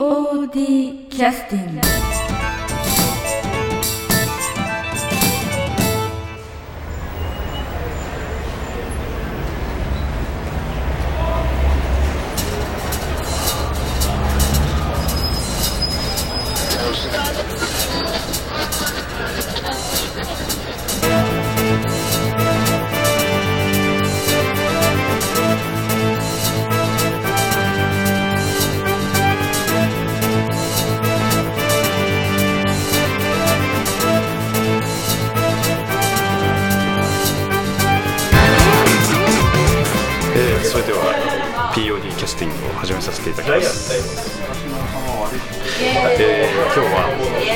POD キャスティング POD キャスティングを始めさせていただきます、えー今日は、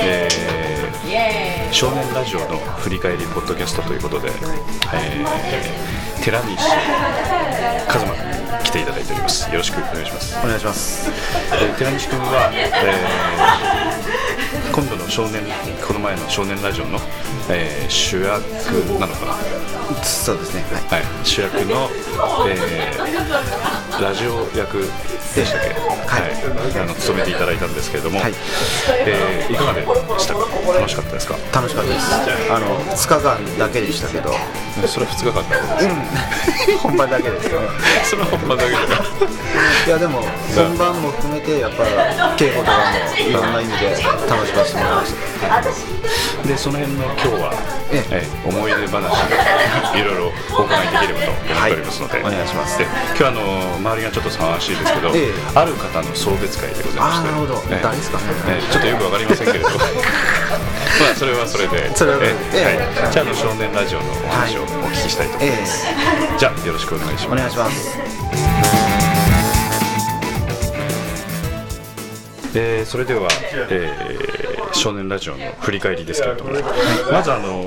えー少年ラジオの振り返りポッドキャストということで、えー寺西和馬君に来ていただいております。よろしくお願いします。お願いします。えー寺西君は、えー今度の少年この前の少年ラジオの、えー主役なのかな？そうですね。はい。はい、主役の、えーラジオ役でしたっけ、はい。あの務めていただいたんですけれども、はい。えーいかがでした？か楽しかったですか？楽しかったです。あの2日間だけでしたけど。それ2日間だうん。本番だけですね。それは本番だけだ。よいやでも本番も含めてやっぱ稽古とかもいろんな意味で楽しませてもらいました。でその辺の今日は、ええ。えー思い出話いろいろお伺いできればと思っておりますので、はいお願いします。で今日はあの周りがちょっと騒がしいですけど、ええ。ある方の送別会でございまして。あーなるほど。ええ。誰ですかねええちょっとよくわかりませんけれど まあそれはそれで。それはええ。ええ。はい、じゃああの少年ラジオのお話をお聞きしたいと思います、えじゃあよろしくお願いしおます。願いします。えーそれでは、えー少年ラジオの振り返りですけれども、まずあの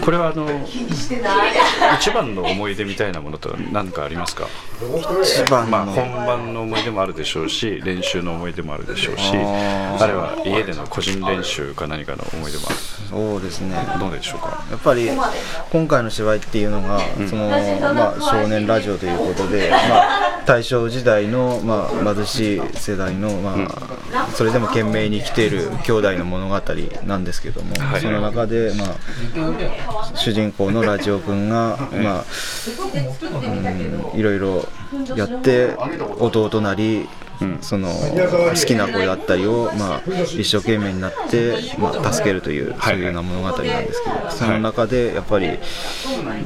これはあの一番の思い出みたいなものとは何かありますか、一番まあ、の本番の思い出もあるでしょうし練習の思い出もあるでしょうしあー。あれは家での個人練習か何かの思い出もある。そうですね。どうでしょうか？やっぱり今回の芝居っていうのが、そのまあ、少年ラジオということで、まあ、大正時代の、まあ、貧しい世代の、まあそれでも懸命に生きている兄弟の物語なんですけども、はい。その中で、まあ、主人公のラジオ君が、まあうん、いろいろやって弟なり、その好きな子だったりを、まあ、一生懸命になって、まあ、助けるという、そういうような物語なんですけど、その中でやっぱり、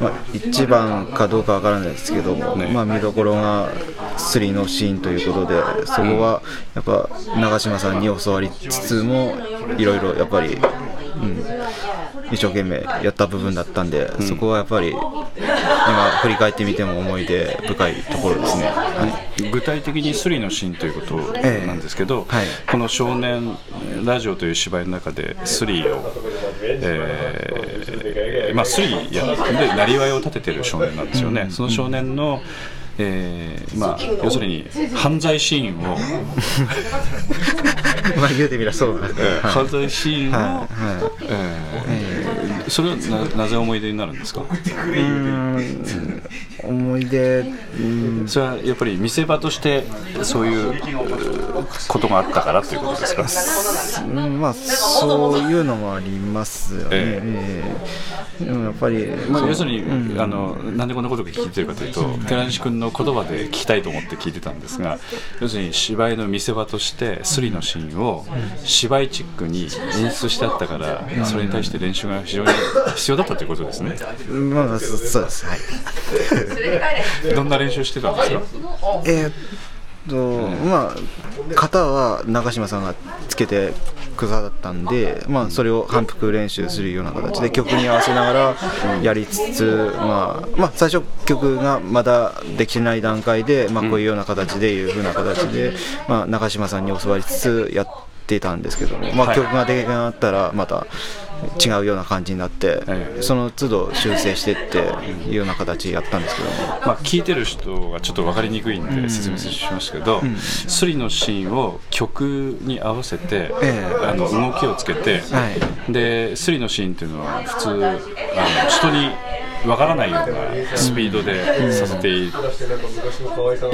まあ、一番かどうかわからないですけども、ね。まあ、見どころがスリのシーンということでそこはやっぱ長嶋さんに教わりつつもいろいろやっぱり、うん、一生懸命やった部分だったんで、そこはやっぱり今振り返ってみても思い出深いところですね。はい。具体的にスリのシーンということええ。なんですけど、はい。この少年ラジオという芝居の中でスリを、えーまあ、スリやでなりわいを立ててる少年なんですよね、その少年の、えーまあ、要するに犯罪シーンを、まあ言うてみりゃそうなんで犯罪シーンを、はいそれはななぜ思い出になるんですか？うーん。思い出、うん。それはやっぱり見せ場としてそういううことがあったからということですか？うんまあそういうのもありますよね、ええ。えでもやっぱり、まあ、要するに、あのなんでこんなことを聞いてるかというと寺西君の言葉で聞きたいと思って聞いてたんですが要するに芝居の見せ場としてスリのシーンを芝居チックに演出してあったからそれに対して練習が非常に必要だったということですね。まあそそうです。はい。どんな練習してたんですか？えーっとまあ型は長嶋さんがつけてくださったんで、まあ、それを反復練習するような形で曲に合わせながらやりつつ、まあまあ、最初曲がまだできてない段階で、まあ、こういうような形でいうふうな形で、まあ、長嶋さんに教わりつつやってたんですけども、まあ、はい曲が出来上がったらまた違うような感じになって、ええ。その都度修正してっていうような形やったんですけども。まあ、聞いてる人がちょっと分かりにくいんで説明しますけど、スリのシーンを曲に合わせて、ええ。あの動きをつけて、はい。でスリのシーンっていうのは普通あの人にわからないようなスピードでさせてい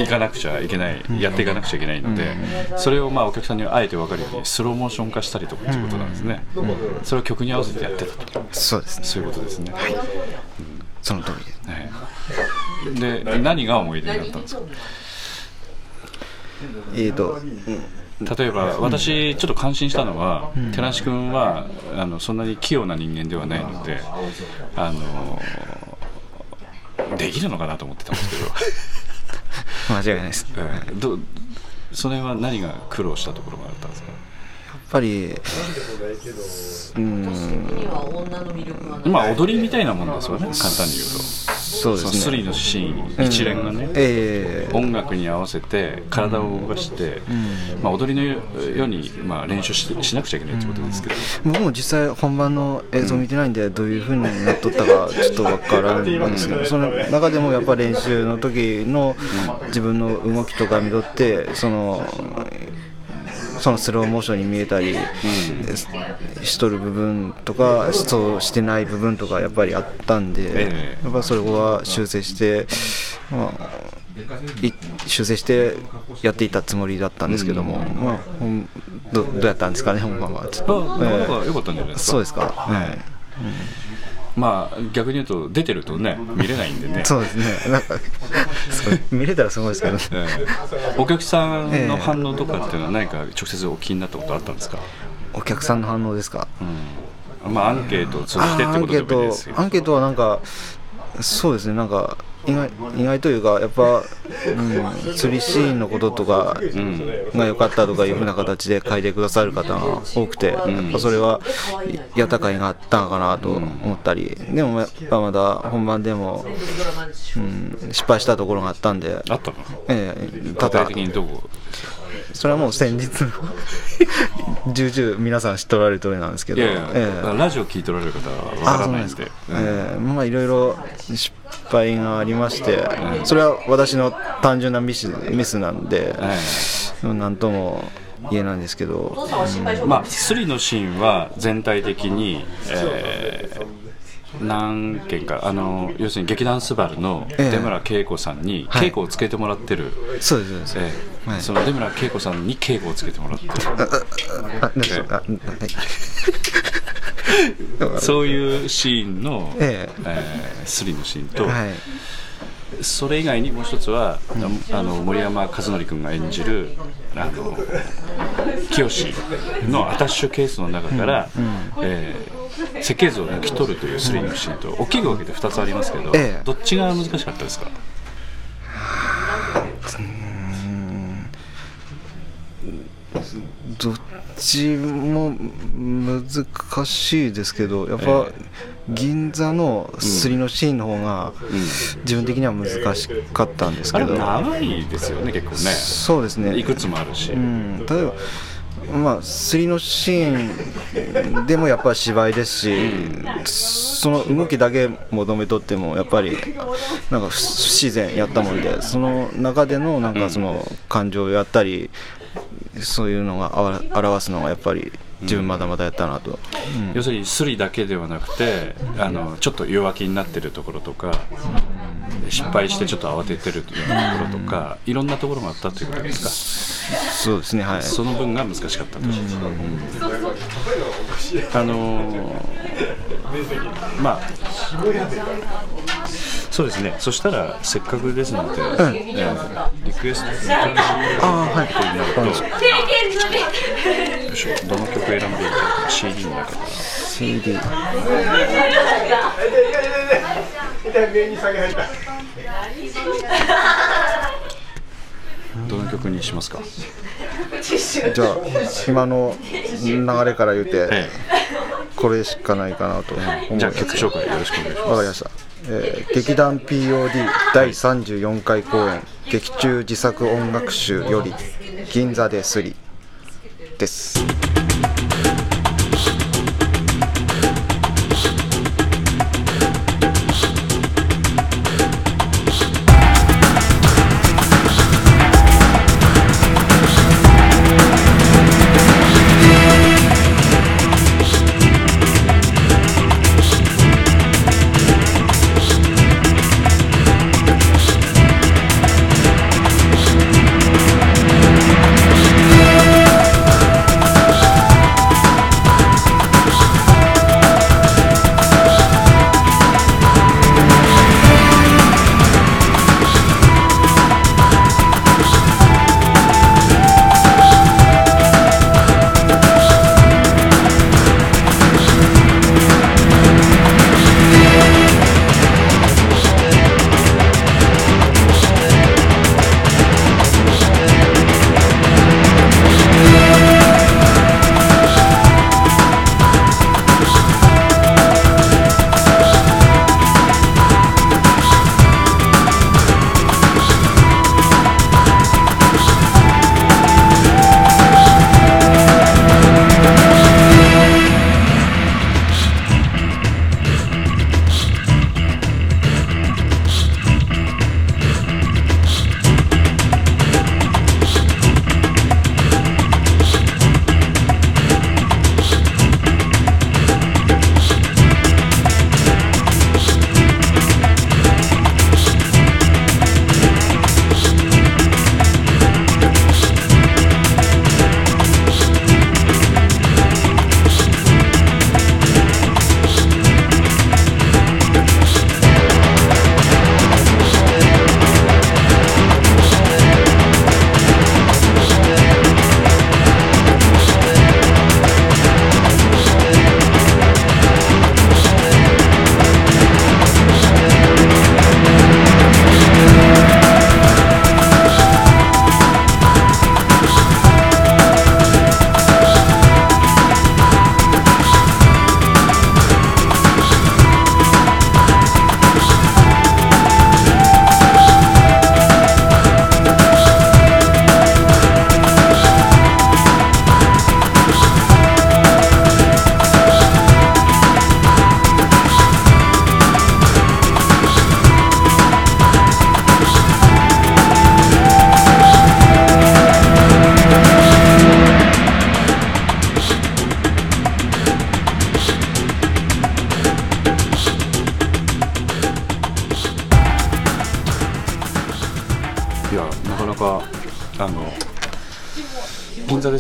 かなくちゃいけない、やっていかなくちゃいけないので、それをまあお客さんにあえて分かるようにスローモーション化したりとかっていうことなんですね、それを曲に合わせてやってたと。そうですね。そういうことですね、その通りで。すはい。で何が思い出になったんですか？えーと、例えば私ちょっと感心したのは、寺梨君はあのそんなに器用な人間ではないのであのできるのかなと思ってたんですけど。間違いないです。やっえ。ーどそれは何が苦労したところがあったんですか？ぱりうん。まあ踊りみたいなもんですよね。簡単に言うとそうですね。スリのシーン一連がね、ええ。音楽に合わせて体を動かして、まあ、踊りのように、まあ、練習ししなくちゃいけないってことですけど、僕も実際本番の映像見てないんでどういう風になっとったかちょっとわからないんですけどその中でもやっぱ練習の時の自分の動きとか見とってそのそのスローモーションに見えたりしとる部分とかそうしてない部分とかやっぱりあったんでええ。やっぱそれは修正してまあい修正してやっていたつもりだったんですけども、まあ、ほんどどうやったんですかね、本番は。ちょっとえか良かったんじゃないですか。そうですか、はいまあ逆に言うと出てるとね見れないんでね。そうですね、なんか見れたらすごいですけど、ええ。お客さんの反応とかっていうのは何か直接お聞きになったことあったんですか、お客さんの反応ですか？うん。まあアンケートを通じてってことでもいいですよ。アンケートはなんか、そうですね、なんか意外意外というか、やっぱ、うん、釣りシーンのこととかが良かったとかいうふうな形で書いてくださる方が多くて、やっぱそれはやった甲斐があったのかなと思ったり、でもやっぱまだ本番でも、うん、失敗したところがあったんで、あったの？え的にどこ？それはもう先日 重々皆さん知っとられる通りなんですけど、いやいや、ええ。ラジオ聞いておられる方はわからないんで。ええまあいろいろ失敗がありまして、それは私の単純なミスミスなんで、えなんとも言えないんですけど、えまあスリのシーンは全体的に、えー何件かあの要するに劇団スバルのええ。出村恵子さんにはい。稽古をつけてもらってる、そうですそうです。ええ。はい。その出村恵子さんに稽古をつけてもらってる。あ、なんでしょうあはい そういうシーンの、ええ。ースリのシーンと、はい。それ以外にもう一つは、あの森山和則君が演じるあの清のアタッシュケースの中から、えー設計図を抜き取るというスリーのシーンと大きく分けて2つありますけど、ええ。どっちが難しかったですかどっちも難しいですけど、やっぱ、銀座のすりのシーンの方が、自分的には難しかったんですあれけど、長いですよね結構ね。そうですね。いくつもあるし、うん、例えば、まあ、すりのシーンでもやっぱり芝居ですし、その動きだけ求めとってもやっぱりなんか不自然やったもんでその中でのなんかその感情をやったり、そういうのがあわ表すのがやっぱり自分まだまだやったなと、うん。要するにスリだけではなくてあのちょっと弱気になってるところとか、失敗してちょっと慌ててるようなところとか、いろんなところがあったということですか？そうですねはい。その分が難しかったと、うん。あのーまあそうですね。そしたらせっかくですので、えーリクエストああはいとなるとよいしょ。どの曲選んでいただくか CD の中から。CD どの曲にしますかじゃあ今の流れから言うて、えこれしかない。かなと思えじゃあ曲紹介よろしくお願い。しますわかりました、えー劇団 POD 第34回公演劇中自作音楽集より銀座ですりです「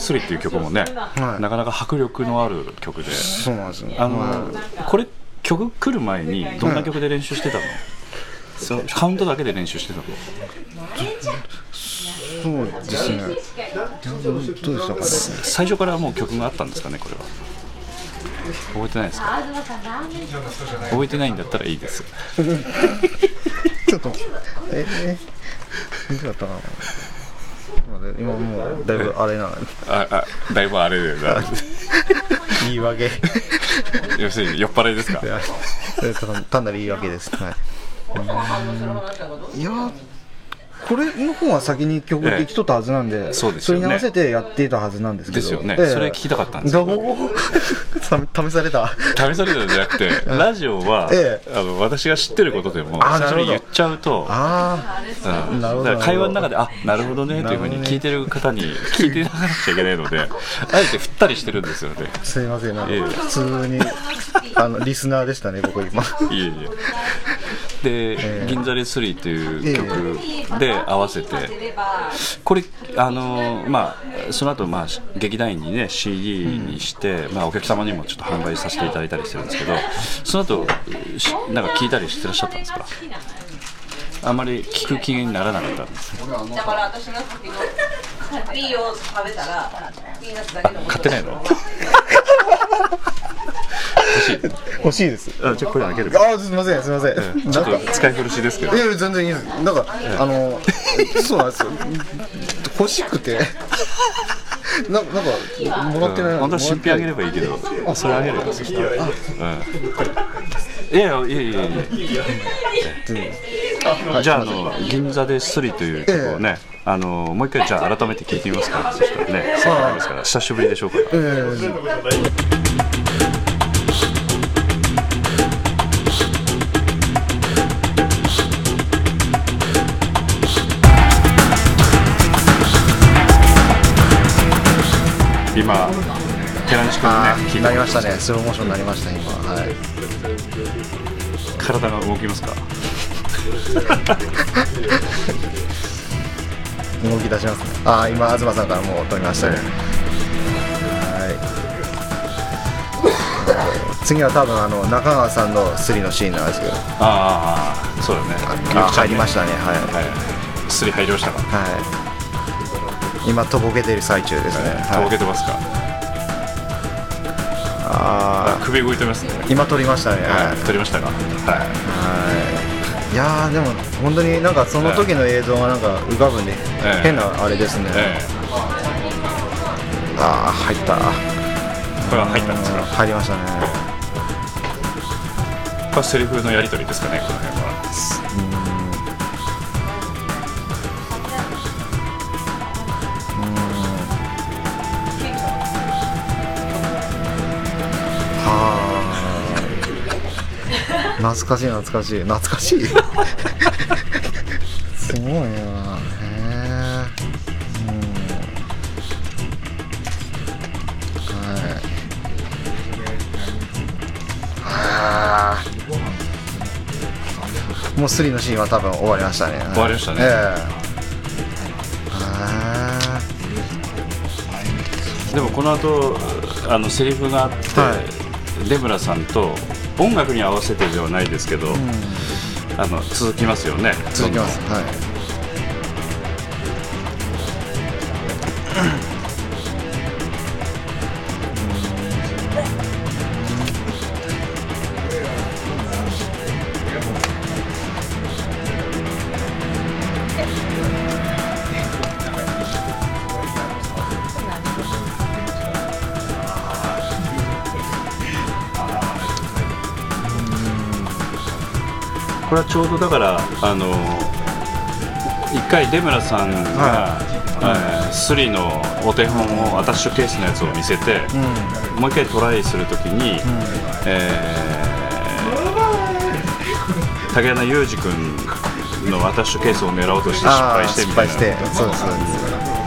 スリっていう曲もね、はい。なかなか迫力のある曲で。そうなんですよ。あの、はい。これ曲来る前にどんな曲で練習してたの、そう。カウントだけで練習してたの？そうですね。どうでしたかね。最初からもう曲があったんですかねこれは。覚えてないですか？覚えてないんだったらいいです。ちょっとええだったかなまあ今もうだいぶあれなのでああだいぶあれだよな。言い訳。い要するに酔っ払いですか？や単単なる言い訳です。はい。いやこれの方は先に曲できとったはずなんで、そうですよね。れに合わせてやっていたはずなんですけど。ですよね。ええ。それ聞きたかったんですよ。どう？試された。試されたんじゃなくてラジオは、ええ。あの私が知ってることでもあなるほど。それ言っちゃうとあうん。なるほど。会話の中であなるほどねというふうに聞いてる方に聞いてなかなくちゃいけないので あえて振ったりしてるんですよね。あすいません。なんかええ。普通にあのリスナーでしたね僕今。いえいえで「銀座レスリー」という曲で合わせて。これあのまあその後まあ劇団員にね CD にして、まあ、お客様にもちょっと販売させていただいたりしてるんですけどその後しなんか聞いたりしてらっしゃったんですか？あんまり聞く気にならなかったんですだから私の時のピーを食べたらピーナッツだけの買ってないの？欲しいです。あじゃあこれあげる。あすみませんすみません、ちょなんかっと使い古しですけど。いやいや全然いいです。なんか、あのそうなんですよ。欲しくて。ななんかもらってない、本当は新品あげればいいけど。それあげる。よそしたらうんいやいやいやいや。じゃああの銀座でスリという曲をね、あのもう一回じゃあ改めて聞いてみますかそしたらね。せっかくです。から久しぶりでしょうから今寺西君のねあ聞いてなりましたね。スローモーションになりました今。はい。体が動きますか？動き出しますね。あ今東さんからもう撮りましたね。はい。次は多分あの中川さんのスリのシーンなんですけど。ああそうだね。あ入りましたね。はい。はい。スリ入りましたか？はい今とぼけてる最中ですね、とぼはい、けてますか。あ首動いてますね。ー今撮りましたね。はい、撮りましたか。はい。はい。いやーでも本当になんかその時の映像がなんか浮かぶんで、ええ。変なあれですね、えああ入った。えこれは入ったんですか。入りましたね。これはセリフのやり取りですかねこの辺懐かしい懐かしい懐かしい。すごいなへえうん。はい。はあもうスリのシーンは多分終わりましたね。終わりましたね。ええはでもこの後あのセリフがあって、は出村さんと音楽に合わせてではないですけど、あの続きますよね。続きます。はいちょうどだからあの一回出村さんが、えースリのお手本をアタッシュケースのやつを見せて、もう一回トライするときに、えー竹穴裕二君のアタッシュケースを狙おうとして失あ敗してみたいな敗して。そう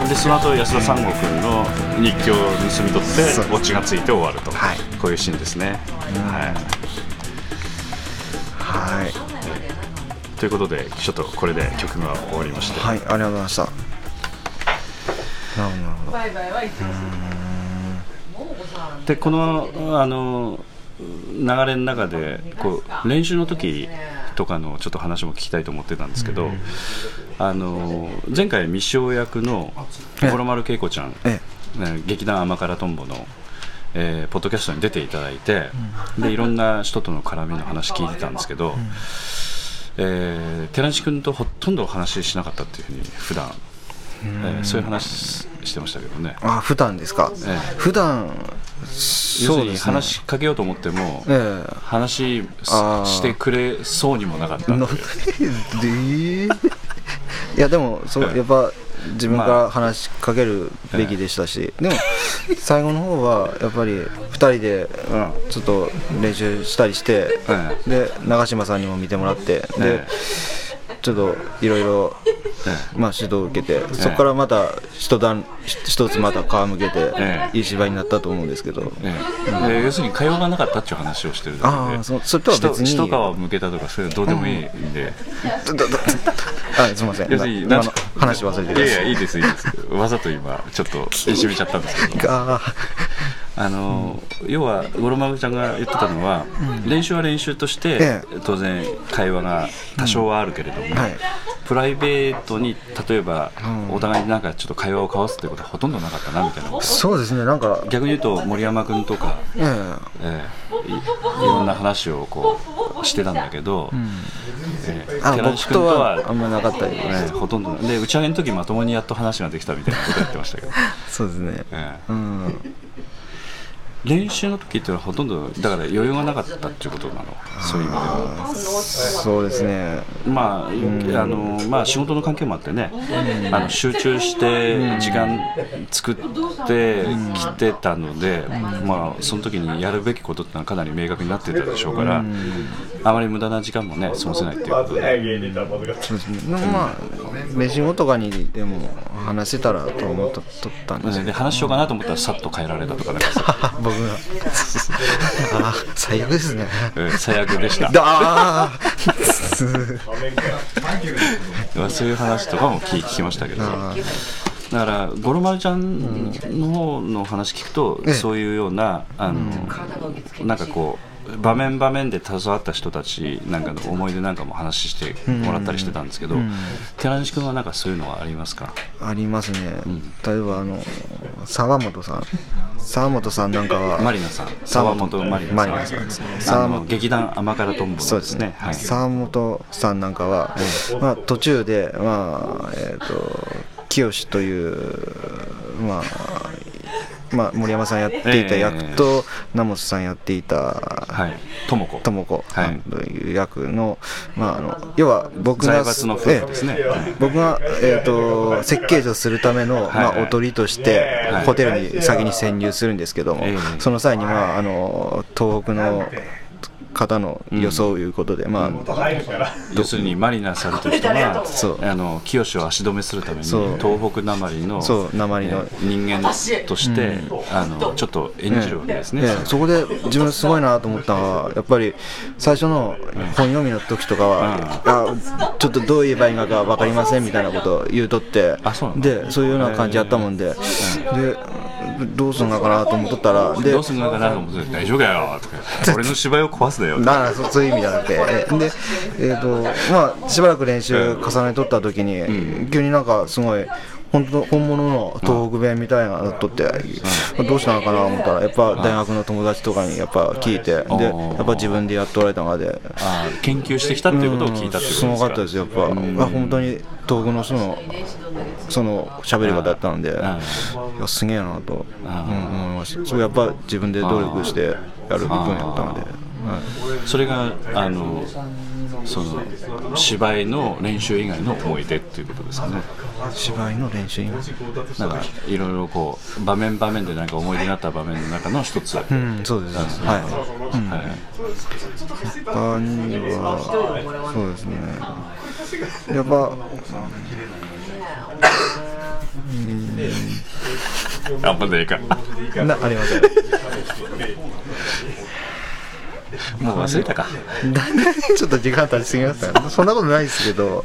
ですその後安田三郷君の日記を盗み取ってオチがついて終わると、はい。こういうシーンですね、はい。はいということでちょっとこれで曲が終わりまして、はいありがとうございました。なるほどバイバイはでこのあの流れの中でこう練習の時とかのちょっと話も聞きたいと思ってたんですけど、あの前回未章役の五郎丸恵子ちゃん、劇団甘辛とんぼの、えーポッドキャストに出ていただいて、でいろんな人との絡みの話聞いてたんですけど、えー寺西君とほとんど話しなかったっていうふうに普段、えーそういう話してましたけどね。あ普段ですか、ええ。普段そうね。話しかけようと思っても、ええ。話してくれそうにもなかった。で？いやでもそうやっぱ自分から話しかけるべきでしたし、でも最後の方はやっぱり2人でちょっと練習したりして、えで長嶋さんにも見てもらってで、えちょっといろいろまあ指導を受けてそこからまた一段一つまた皮むけてええいい芝居になったと思うんですけど、ええで要するに会話がなかったっていう話をしてるだけで。ああそそれとは別に。一皮向けたとかそういうのどうでもいいんで、あすみません。要するに今の話忘れていやいやいいですいいです。わざと今ちょっといじめちゃったんですけどああの要は五郎丸ちゃんが言ってたのは、練習は練習として、え当然会話が多少はあるけれども、はい。プライベートに例えば、うん。お互いになんかちょっと会話を交わすということはほとんどなかったなみたいなそうですねなんか。逆に言うと森山君とか、ええ。えいいろんな話をこうしてたんだけど、えうん。え寺西君僕とはあんまなかったりええほとんどで打ち上げの時まともにやっと話ができたみたいなことやってましたけど、そうですね。ええ。うん練習の時っていうのはほとんどだから余裕がなかったっていうことなの。そういう意味では。そうですね。まあ、あのまあ仕事の関係もあってね、あの集中して時間作ってきてたので、まあその時にやるべきことってのはかなり明確になってたでしょうから、あまり無駄な時間もね過ごせないっていうことで、ねまあ飯後とかにでも話せたらと思っとったんですで話しようかなと思ったらさっと変えられたとかなんかさ、僕があー最悪ですね。ええ最悪でした。ああ まあそういう話とかも聞聞きましたけど。あだから五郎丸ちゃんの方の話聞くと、ええ。そういうようなあの、なんかこう場面場面で携わった人たちなんかの思い出なんかも話してもらったりしてたんですけど、うん。寺西君はなんかそういうのはありますか、ありますね、例えばあの沢本さん。沢本さんなんかはマリナさん。沢本マリナさん。ですね。あ沢本。の劇団甘辛とんぼそうですすね。はい、沢本さんなんかは、まあ、途中で、まあえー、と清という、まあまあ、森山さんやっていた役と、名本さんやっていたはい。智子智子とい。う役の,、まあ、あの要は僕が僕が、えー、と設計図をするための、まあ、はいおとりとして、はい。ホテルに先に潜入するんですけども、ええ。その際に、まあ、あの東北の方の予想ということで、まあ、要するにマリナさんという人がそう。あの清を足止めするためにそう。東北なまりのそう鉛の。えー人間として、あのちょっと演じるわけですね、ええ。そこで自分すごいなと思ったのはやっぱり最初の本読みの時とかは、あちょっとどう言えばいいのか分かりませんみたいなことを言うとってあそうなの？でそういうような感じやったもんで、でどうすんのかなと思っとったらでどうすんのかなと思って大丈夫かよとか俺の芝居を壊すなよ。なそそういう意味じゃなくて。えで、えーとまあ、しばらく練習重ねとった時に、急になんかすごい本当本物の東北弁みたいなのとって、どうしたのかなと思ったらやっぱ大学の友達とかにやっぱ聞いてでやっぱ自分でやっておられたので。研究してきたっていうことを聞いたってことですか、すごかったですよやっぱ、あ本当に東北の人のその喋り方やったので、いやすげえなと、うん。思いました。そうやっぱ自分で努力してやる部分やったので、はい。それがあのその芝居の練習以外の思い出っていうことですかね。芝居の練習今なんかいろいろこう場面場面でなんか思い出になった場面の中の一つ、うん、そうです、はい。うん、はい他には、そうですね。やっぱ、あんまでいいかな、ありません。もう忘れたかだんだんちょっと時間経ちすぎましたね。そんなことないですけど、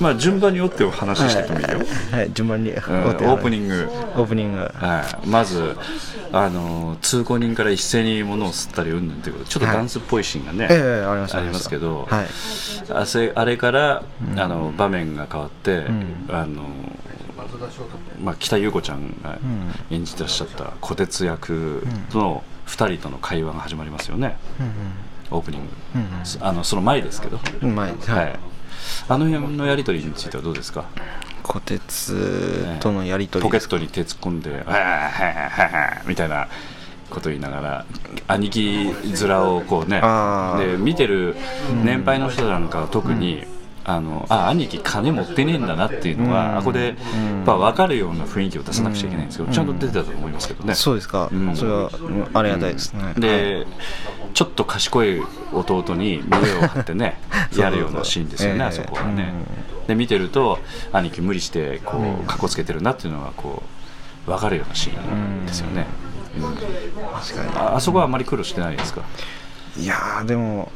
まあ順番に追ってお話ししてってもいいよ、はい。順番に、うんオープニング。オープニング。はい、まずあの通行人から一斉に物を吸ったりうんぬんということ。でちょっとダンスっぽいシーンがね、ええありますけど、はい。あせあれから、あの場面が変わって、あのまあ、北優子ちゃんが演じてらっしゃった虎鉄役の2人との会話が始まりますよね、オープニング、あのその前ですけど、はい、あの辺のやり取りについてはどうですか？虎鉄とのやり取りですポケットに手突っ込んで「はあはあはあ」みたいなこと言いながら兄貴面をこうねで見てる年配の人なんかは特に、あのあ兄貴金持ってねえんだなっていうのが、うん。あここでやっぱ分かるような雰囲気を出さなくちゃいけないんですけど、ちゃんと出てたと思いますけどね。そうですか、うん。それはうんありがたいですね、はいで、ちょっと賢い弟に胸を張ってね やるようなシーンですよね、ええあそこはね、で見てると兄貴無理してこうかっこつけてるなっていうのがこう分かるようなシーンですよね、うん。確かに。ああそこはあまり苦労してないですか？いやーでも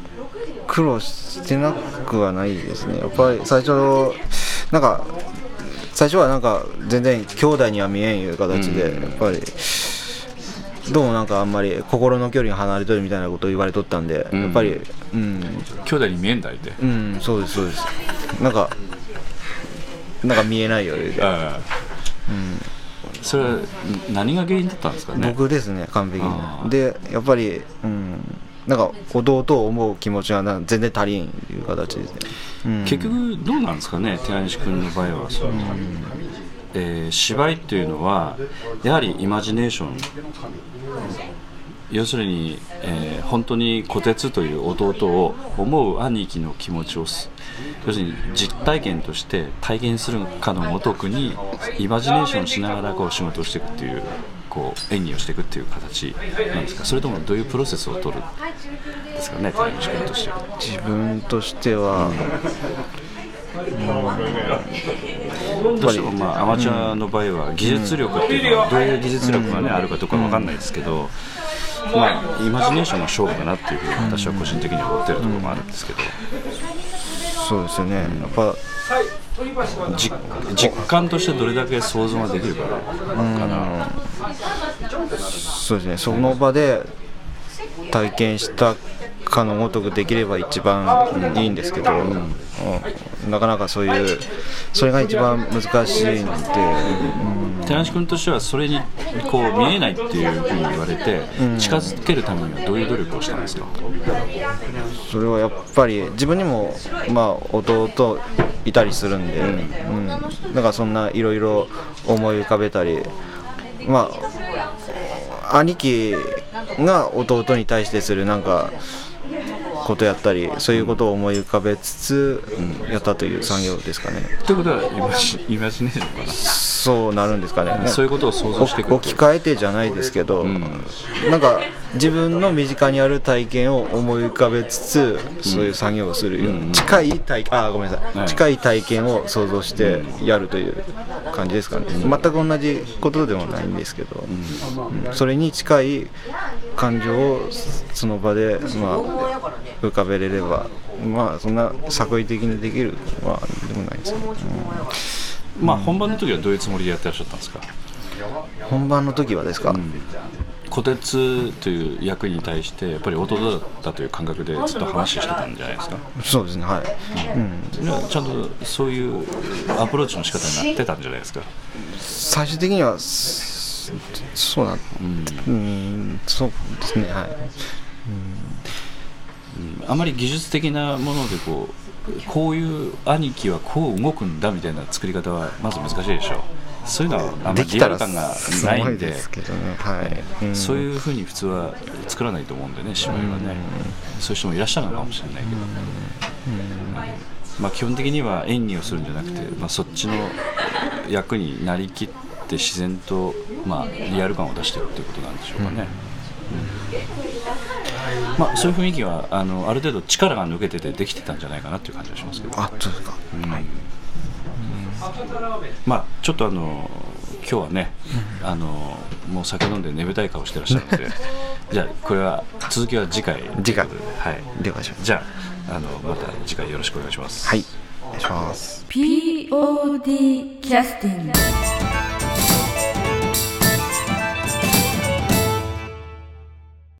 苦労してなくはないですね。やっぱり最初なんか最初はなんか全然兄弟には見えんいう形で、うん。やっぱりどうもなんかあんまり心の距離が離れとるみたいなことを言われとったんで、うん。やっぱりうん。兄弟に見えんだいて、うんそうですそうです。なんかなんか見えないよ言うてあ。あそれは何が原因だったんですかね？僕ですね完璧に。でやっぱりうんなんか弟を思う気持ちがな全然足りんという形ですね、うん。結局どうなんですかね寺西君の場合はその、えー芝居っていうのはやはりイマジネーション要するに、えー本当に虎鉄という弟を思う兄貴の気持ちをす要するに実体験として体現するかのごとくにイマジネーションしながらこう仕事をしていくっていうこう演技をしていくっていう形なんですか？それともどういうプロセスを取るんですかね寺西君としては。自分としては、どうしてもまあアマチュアの場合は技術力っていうのはどういう技術力がねあるかとかわかんないですけど、まあイマジネーションが勝負かなっていうふうに私は個人的には思ってるところもあるんですけど、そうですよね、やっぱじ実感としてどれだけ想像ができるかかな。そうですね。その場で体験したかのごとくできれば一番いいんですけど、うん。なかなかそういうそれが一番難しいんで、うん。寺西君としてはそれにこう見えないっていうふうに言われて近づけるためにはどういう努力をしたんですか、それはやっぱり自分にも、まあ、弟いたりするんで、うん。だからそんないろいろ思い浮かべたりまあ兄貴が弟に対してするなんかことやったりそういうことを思い浮かべつつやったという産業ですかね。ということはイマジイマジネーションかな？そうなるんですかね。そういうことを想像していく置き換えてじゃないですけど、ん。なんか自分の身近にある体験を思い浮かべつつ、そういう作業をするような、うん近い体あごめんなさい、はい。近い体験を想像してやるという感じですかね、全く同じことでもないんですけど、うん。それに近い感情をその場で、まあ、浮かべれればまあそんな作為的にできるはでもないですけど、まあ本番の時はどういうつもりでやってらっしゃったんですか？うん本番の時はですか、虎鉄という役に対してやっぱり弟だったという感覚でずっと話してたんじゃないですか？そうですねはい、うん、いやちゃんとそういうアプローチの仕方になってたんじゃないですか、最終的にはそそうなんうんうんそうですねはい。うん。あまり技術的なものでこうこういう兄貴はこう動くんだみたいな作り方はまず難しいでしょう。そういうのはあんまりリアル感がないんで。はい、ん。そういうふうに普通は作らないと思うんでね芝居はね、そういう人もいらっしゃるのかもしれないけど、まあ、基本的には演技をするんじゃなくて、まあ、そっちの役になりきって自然と、まあ、リアル感を出してるっていうことなんでしょうかね、うんまあ、そういう雰囲気はあのある程度力が抜けててできてたんじゃないかなっていう感じがしますけど、あそうですか。まあちょっとあの今日はね、あのもう酒飲んで眠たい顔してらっしゃるので。じゃあこれは続きは次回次回。はい。了解しましたじゃああのまた次回よろしくお願いします。はい。お願いします。POD キャスティング